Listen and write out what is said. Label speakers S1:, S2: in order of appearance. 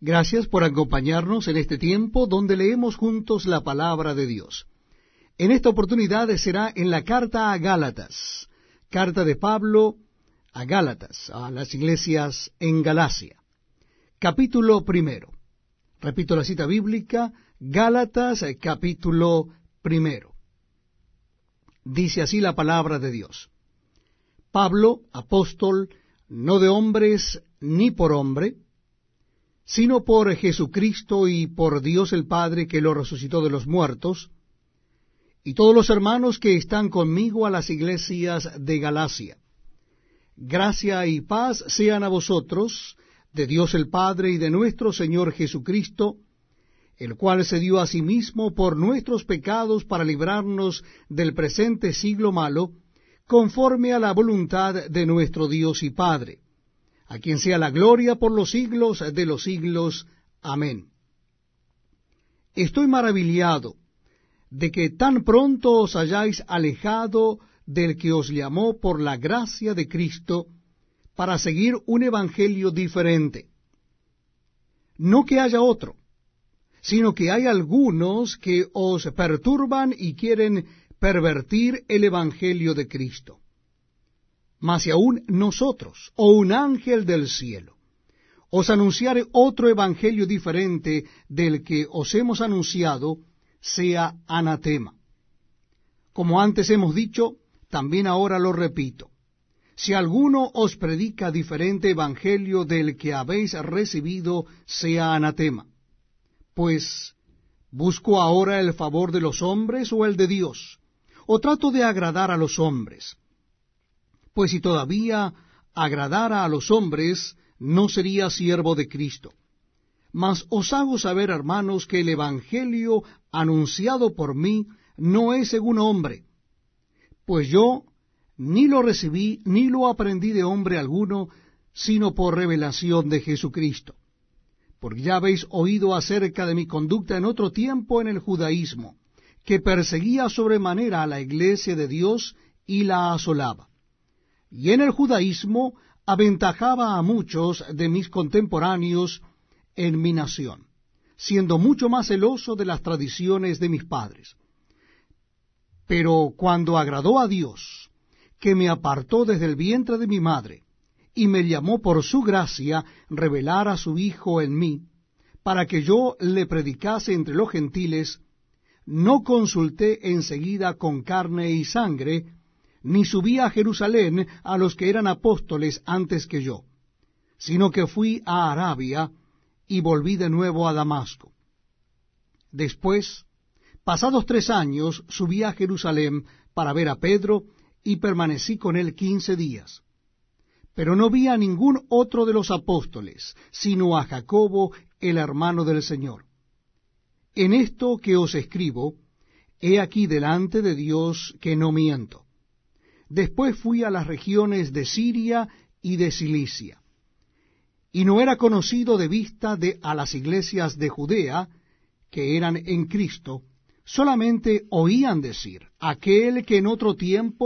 S1: Gracias por acompañarnos en este tiempo donde leemos juntos la palabra de Dios. En esta oportunidad será en la carta a Gálatas, carta de Pablo a Gálatas, a las iglesias en Galacia. Capítulo primero. Repito la cita bíblica, Gálatas capítulo primero. Dice así la palabra de Dios. Pablo, apóstol, no de hombres ni por hombre, sino por Jesucristo y por Dios el Padre que lo resucitó de los muertos, y todos los hermanos que están conmigo a las iglesias de Galacia. Gracia y paz sean a vosotros, de Dios el Padre y de nuestro Señor Jesucristo, el cual se dio a sí mismo por nuestros pecados para librarnos del presente siglo malo, conforme a la voluntad de nuestro Dios y Padre a quien sea la gloria por los siglos de los siglos. Amén. Estoy maravillado de que tan pronto os hayáis alejado del que os llamó por la gracia de Cristo para seguir un evangelio diferente. No que haya otro, sino que hay algunos que os perturban y quieren pervertir el evangelio de Cristo mas si aún nosotros, o un ángel del cielo, os anunciare otro evangelio diferente del que os hemos anunciado, sea anatema. Como antes hemos dicho, también ahora lo repito. Si alguno os predica diferente evangelio del que habéis recibido, sea anatema. Pues, ¿busco ahora el favor de los hombres o el de Dios? ¿O trato de agradar a los hombres? Pues si todavía agradara a los hombres, no sería siervo de Cristo. Mas os hago saber, hermanos, que el Evangelio anunciado por mí no es según hombre, pues yo ni lo recibí ni lo aprendí de hombre alguno, sino por revelación de Jesucristo. Porque ya habéis oído acerca de mi conducta en otro tiempo en el judaísmo, que perseguía sobremanera a la iglesia de Dios y la asolaba y en el judaísmo aventajaba a muchos de mis contemporáneos en mi nación, siendo mucho más celoso de las tradiciones de mis padres. Pero cuando agradó a Dios, que me apartó desde el vientre de mi madre, y me llamó por su gracia revelar a su Hijo en mí, para que yo le predicase entre los gentiles, no consulté enseguida con carne y sangre, ni subí a Jerusalén a los que eran apóstoles antes que yo, sino que fui a Arabia y volví de nuevo a Damasco. Después, pasados tres años, subí a Jerusalén para ver a Pedro y permanecí con él quince días. Pero no vi a ningún otro de los apóstoles, sino a Jacobo, el hermano del Señor. En esto que os escribo, he aquí delante de Dios que no miento. Después fui a las regiones de Siria y de Cilicia. Y no era conocido de vista de a las iglesias de Judea, que eran en Cristo, solamente oían decir, aquel que en otro tiempo